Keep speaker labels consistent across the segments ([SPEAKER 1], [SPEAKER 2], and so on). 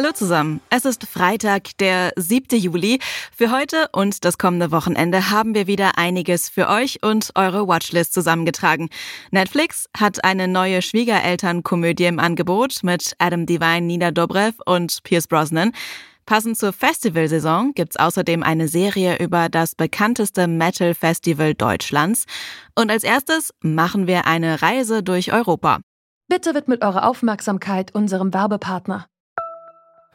[SPEAKER 1] Hallo zusammen. Es ist Freitag, der 7. Juli. Für heute und das kommende Wochenende haben wir wieder einiges für euch und eure Watchlist zusammengetragen. Netflix hat eine neue Schwiegerelternkomödie im Angebot mit Adam Devine, Nina Dobrev und Pierce Brosnan. Passend zur Festivalsaison gibt's außerdem eine Serie über das bekannteste Metal Festival Deutschlands. Und als erstes machen wir eine Reise durch Europa.
[SPEAKER 2] Bitte widmet eure Aufmerksamkeit unserem Werbepartner.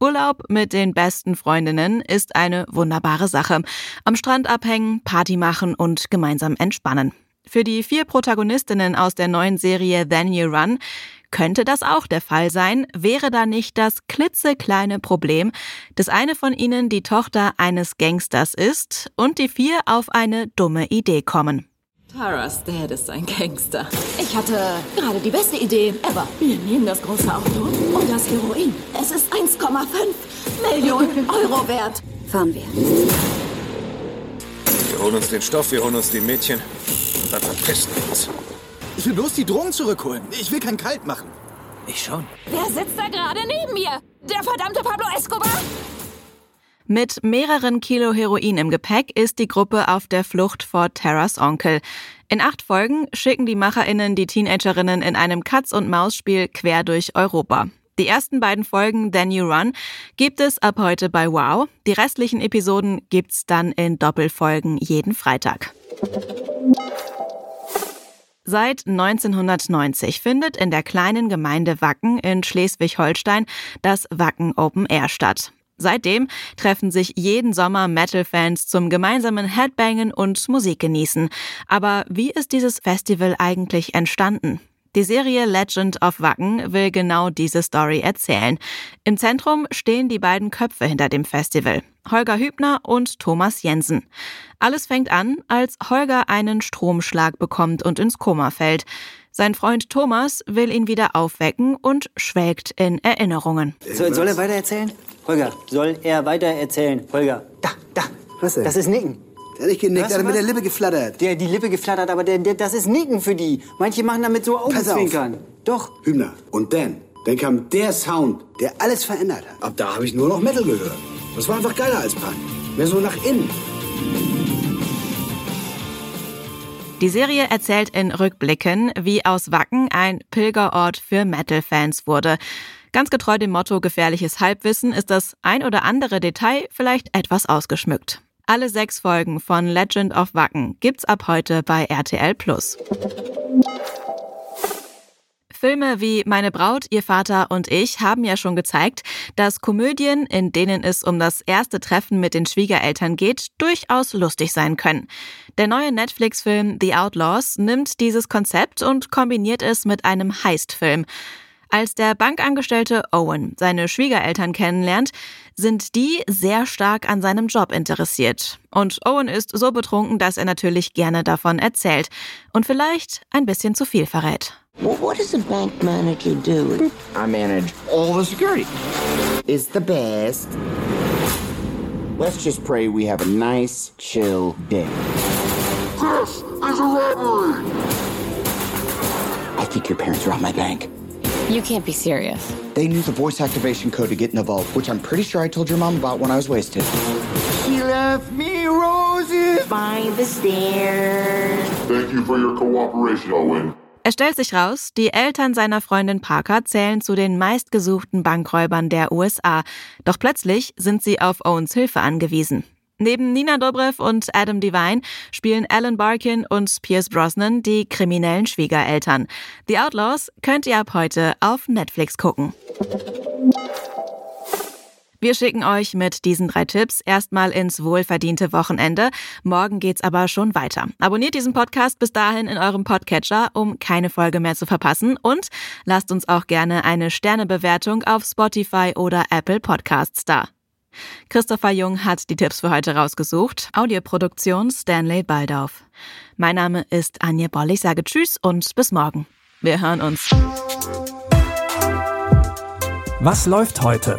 [SPEAKER 1] Urlaub mit den besten Freundinnen ist eine wunderbare Sache. Am Strand abhängen, Party machen und gemeinsam entspannen. Für die vier Protagonistinnen aus der neuen Serie Then You Run könnte das auch der Fall sein, wäre da nicht das klitzekleine Problem, dass eine von ihnen die Tochter eines Gangsters ist und die vier auf eine dumme Idee kommen.
[SPEAKER 3] Taras Dad ist ein Gangster. Ich hatte gerade die beste Idee ever. Wir nehmen das große Auto und das Heroin. Es ist 1,5 Millionen Euro wert. Fahren wir.
[SPEAKER 4] Wir holen uns den Stoff, wir holen uns die Mädchen und dann verpissen wir uns.
[SPEAKER 5] Ich will bloß die Drogen zurückholen. Ich will kein Kalt machen.
[SPEAKER 4] Ich schon.
[SPEAKER 3] Wer sitzt da gerade neben mir? Der verdammte Pablo Escobar?
[SPEAKER 1] Mit mehreren Kilo Heroin im Gepäck ist die Gruppe auf der Flucht vor Terras Onkel. In acht Folgen schicken die MacherInnen die Teenagerinnen in einem Katz-und-Maus-Spiel quer durch Europa. Die ersten beiden Folgen Then You Run gibt es ab heute bei Wow. Die restlichen Episoden gibt's dann in Doppelfolgen jeden Freitag. Seit 1990 findet in der kleinen Gemeinde Wacken in Schleswig-Holstein das Wacken Open Air statt. Seitdem treffen sich jeden Sommer Metal-Fans zum gemeinsamen Headbangen und Musik genießen. Aber wie ist dieses Festival eigentlich entstanden? Die Serie Legend of Wacken will genau diese Story erzählen. Im Zentrum stehen die beiden Köpfe hinter dem Festival. Holger Hübner und Thomas Jensen. Alles fängt an, als Holger einen Stromschlag bekommt und ins Koma fällt. Sein Freund Thomas will ihn wieder aufwecken und schwelgt in Erinnerungen.
[SPEAKER 6] So, soll er weiter erzählen? Holger, soll er weiter erzählen? Holger, da, da.
[SPEAKER 5] Was denn?
[SPEAKER 6] Das ist Nicken.
[SPEAKER 5] Der hat nicht genickt, der hat mit der Lippe geflattert.
[SPEAKER 6] Der die Lippe geflattert, aber der, der, das ist Nicken für die. Manche machen damit so. Augenzwinkern. Doch.
[SPEAKER 5] Hübner. Und dann, dann kam der Sound, der alles verändert hat. Ab da habe ich nur noch Metal gehört. Das war einfach geiler als Punk. Mehr so nach innen.
[SPEAKER 1] Die Serie erzählt in Rückblicken, wie aus Wacken ein Pilgerort für Metal-Fans wurde. Ganz getreu dem Motto gefährliches Halbwissen ist das ein oder andere Detail vielleicht etwas ausgeschmückt. Alle sechs Folgen von Legend of Wacken gibt's ab heute bei RTL Plus. Filme wie Meine Braut, ihr Vater und ich haben ja schon gezeigt, dass Komödien, in denen es um das erste Treffen mit den Schwiegereltern geht, durchaus lustig sein können. Der neue Netflix-Film The Outlaws nimmt dieses Konzept und kombiniert es mit einem Heist-Film. Als der Bankangestellte Owen seine Schwiegereltern kennenlernt, sind die sehr stark an seinem Job interessiert. Und Owen ist so betrunken, dass er natürlich gerne davon erzählt und vielleicht ein bisschen zu viel verrät.
[SPEAKER 7] Well, what does a bank manager do?
[SPEAKER 8] I manage all the security. It's the best. Let's just pray we have a nice, chill day.
[SPEAKER 4] This is a robbery!
[SPEAKER 8] I think your parents robbed my bank.
[SPEAKER 3] You can't be serious.
[SPEAKER 8] They knew the voice activation code to get in the vault, which I'm pretty sure I told your mom about when I was wasted. She left me roses by the stairs.
[SPEAKER 4] Thank you for your cooperation, Owen.
[SPEAKER 1] Es stellt sich raus, die Eltern seiner Freundin Parker zählen zu den meistgesuchten Bankräubern der USA. Doch plötzlich sind sie auf Owens Hilfe angewiesen. Neben Nina Dobrev und Adam Devine spielen Alan Barkin und Pierce Brosnan die kriminellen Schwiegereltern. The Outlaws könnt ihr ab heute auf Netflix gucken. Wir schicken euch mit diesen drei Tipps erstmal ins wohlverdiente Wochenende. Morgen geht's aber schon weiter. Abonniert diesen Podcast bis dahin in eurem Podcatcher, um keine Folge mehr zu verpassen. Und lasst uns auch gerne eine Sternebewertung auf Spotify oder Apple Podcasts da. Christopher Jung hat die Tipps für heute rausgesucht. Audioproduktion Stanley Baldauf. Mein Name ist Anja Boll. Ich sage Tschüss und bis morgen. Wir hören uns.
[SPEAKER 9] Was läuft heute?